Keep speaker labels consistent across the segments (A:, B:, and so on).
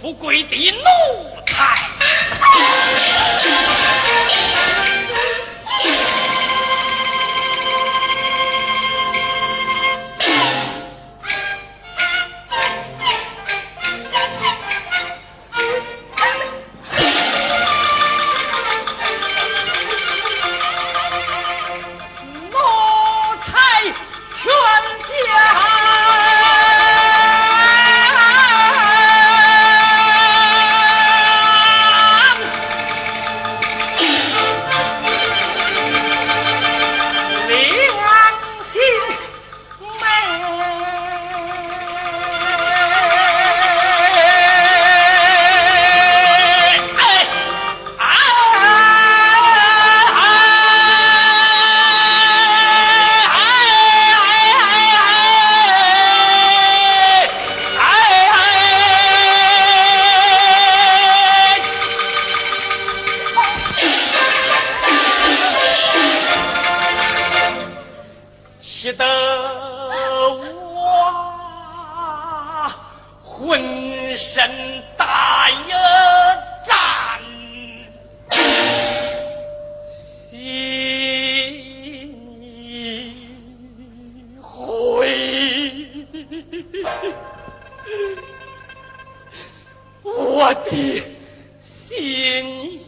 A: 富贵的奴才。身大也战，心回我的心。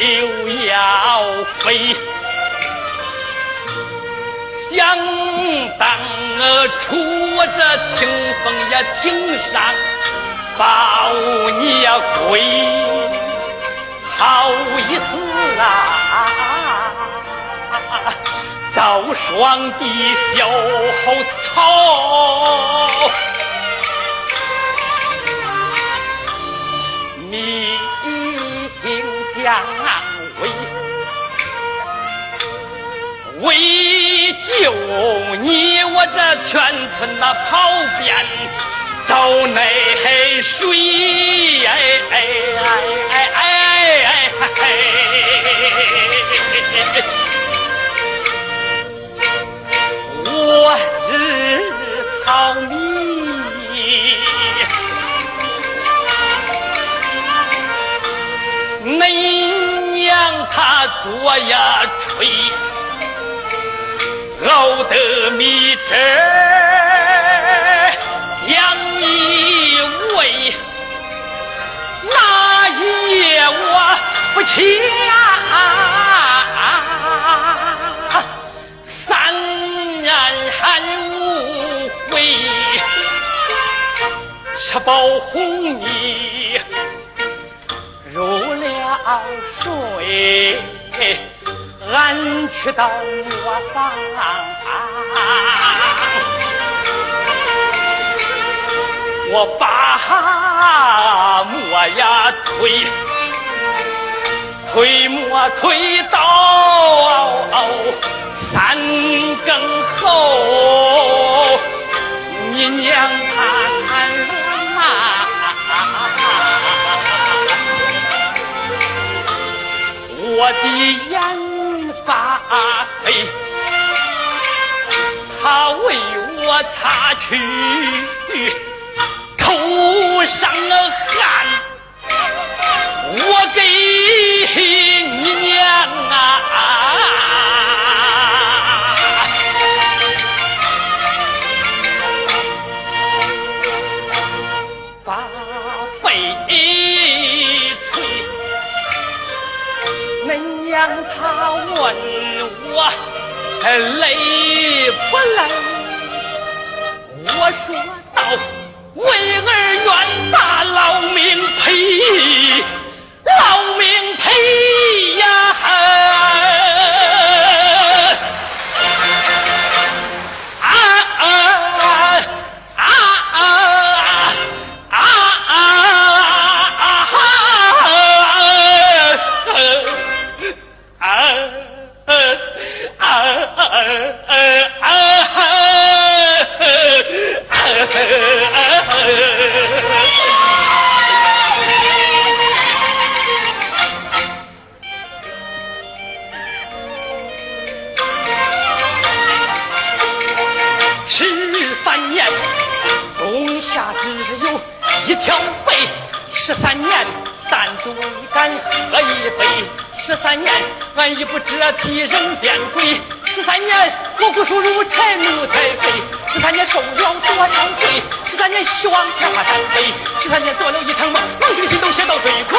A: 就要飞。想当初我这清风也挺上保你归，好意思啊，赵双的小草。为，为救你我这全村那跑遍走内水，哎哎哎哎哎哎哎！我是草民。他做呀吹熬得米汁养你为那夜我不起呀三年寒武会吃饱红熬睡，俺去到磨坊，我把磨呀推，推磨推到三更后，你娘她才来。我的眼发黑，他为我擦去头上的汗，我给让他问我累不累，我说到。为儿远大弹珠一杆喝一杯。十三年，俺已不知替人变鬼。十三年，我骨瘦如柴，奴才肥。十三年，受了多少罪？十三年，希望天花山飞。十三年，做了一场梦，梦醒心都写到最。空